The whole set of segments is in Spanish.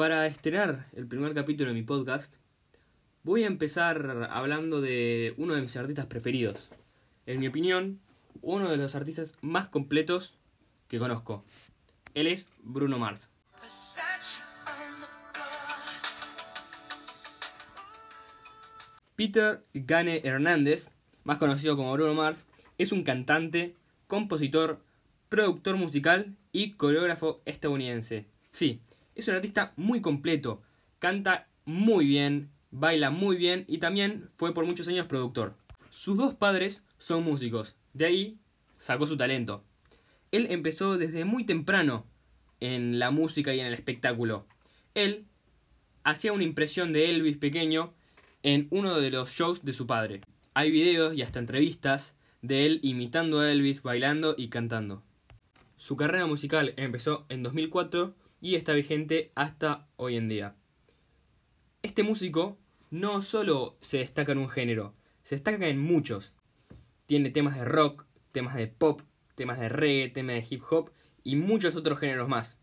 Para estrenar el primer capítulo de mi podcast, voy a empezar hablando de uno de mis artistas preferidos. En mi opinión, uno de los artistas más completos que conozco. Él es Bruno Mars. Peter Gane Hernández, más conocido como Bruno Mars, es un cantante, compositor, productor musical y coreógrafo estadounidense. Sí, es un artista muy completo, canta muy bien, baila muy bien y también fue por muchos años productor. Sus dos padres son músicos, de ahí sacó su talento. Él empezó desde muy temprano en la música y en el espectáculo. Él hacía una impresión de Elvis pequeño en uno de los shows de su padre. Hay videos y hasta entrevistas de él imitando a Elvis, bailando y cantando. Su carrera musical empezó en 2004 y está vigente hasta hoy en día. Este músico no solo se destaca en un género, se destaca en muchos. Tiene temas de rock, temas de pop, temas de reggae, temas de hip hop y muchos otros géneros más.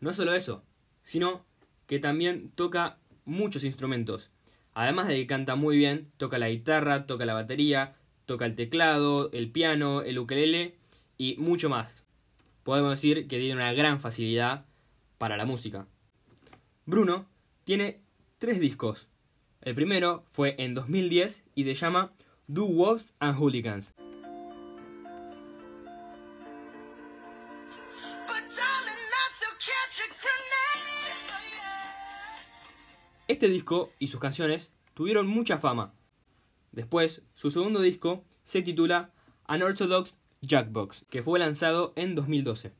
No solo eso, sino que también toca muchos instrumentos. Además de que canta muy bien, toca la guitarra, toca la batería, toca el teclado, el piano, el ukelele y mucho más. Podemos decir que tiene una gran facilidad para la música. Bruno tiene tres discos. El primero fue en 2010 y se llama Do Wolves and Hooligans. Este disco y sus canciones tuvieron mucha fama. Después, su segundo disco se titula Unorthodox Jackbox, que fue lanzado en 2012.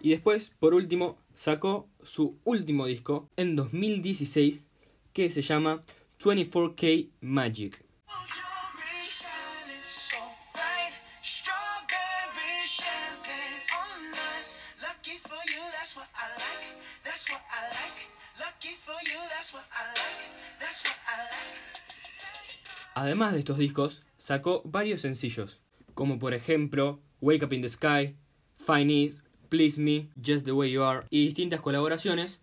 Y después, por último, sacó su último disco en 2016 que se llama 24K Magic. Además de estos discos, sacó varios sencillos, como por ejemplo Wake Up in the Sky, Fine It, Please Me, Just the Way You Are, y distintas colaboraciones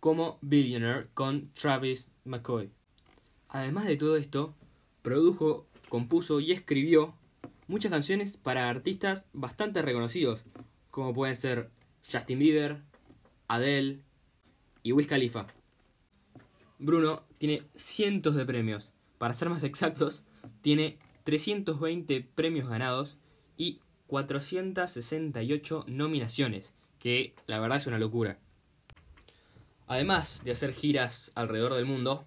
como Billionaire con Travis McCoy. Además de todo esto, produjo, compuso y escribió muchas canciones para artistas bastante reconocidos, como pueden ser Justin Bieber, Adele y Wiz Khalifa. Bruno tiene cientos de premios. Para ser más exactos, tiene 320 premios ganados y 468 nominaciones, que la verdad es una locura. Además de hacer giras alrededor del mundo,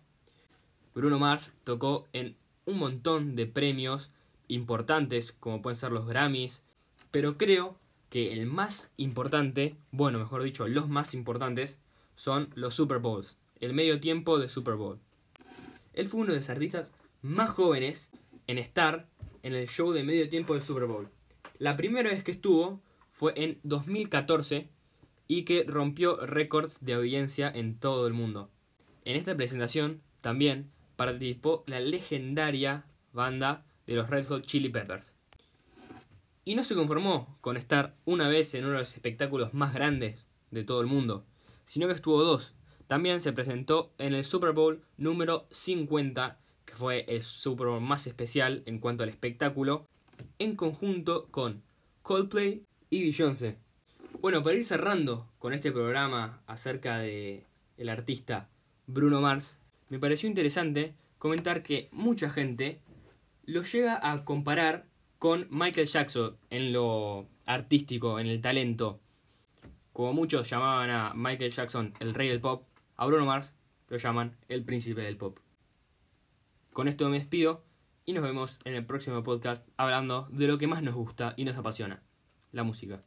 Bruno Mars tocó en un montón de premios importantes, como pueden ser los Grammys, pero creo que el más importante, bueno, mejor dicho, los más importantes, son los Super Bowls, el medio tiempo de Super Bowl. Él fue uno de los artistas más jóvenes en estar en el show de medio tiempo del Super Bowl. La primera vez que estuvo fue en 2014 y que rompió récords de audiencia en todo el mundo. En esta presentación también participó la legendaria banda de los Red Hot Chili Peppers. Y no se conformó con estar una vez en uno de los espectáculos más grandes de todo el mundo, sino que estuvo dos. También se presentó en el Super Bowl número 50, que fue el Super Bowl más especial en cuanto al espectáculo, en conjunto con Coldplay y Beyoncé. Bueno, para ir cerrando con este programa acerca de el artista Bruno Mars, me pareció interesante comentar que mucha gente lo llega a comparar con Michael Jackson en lo artístico, en el talento. Como muchos llamaban a Michael Jackson el rey del pop, a Bruno Mars lo llaman el príncipe del pop. Con esto me despido y nos vemos en el próximo podcast hablando de lo que más nos gusta y nos apasiona, la música.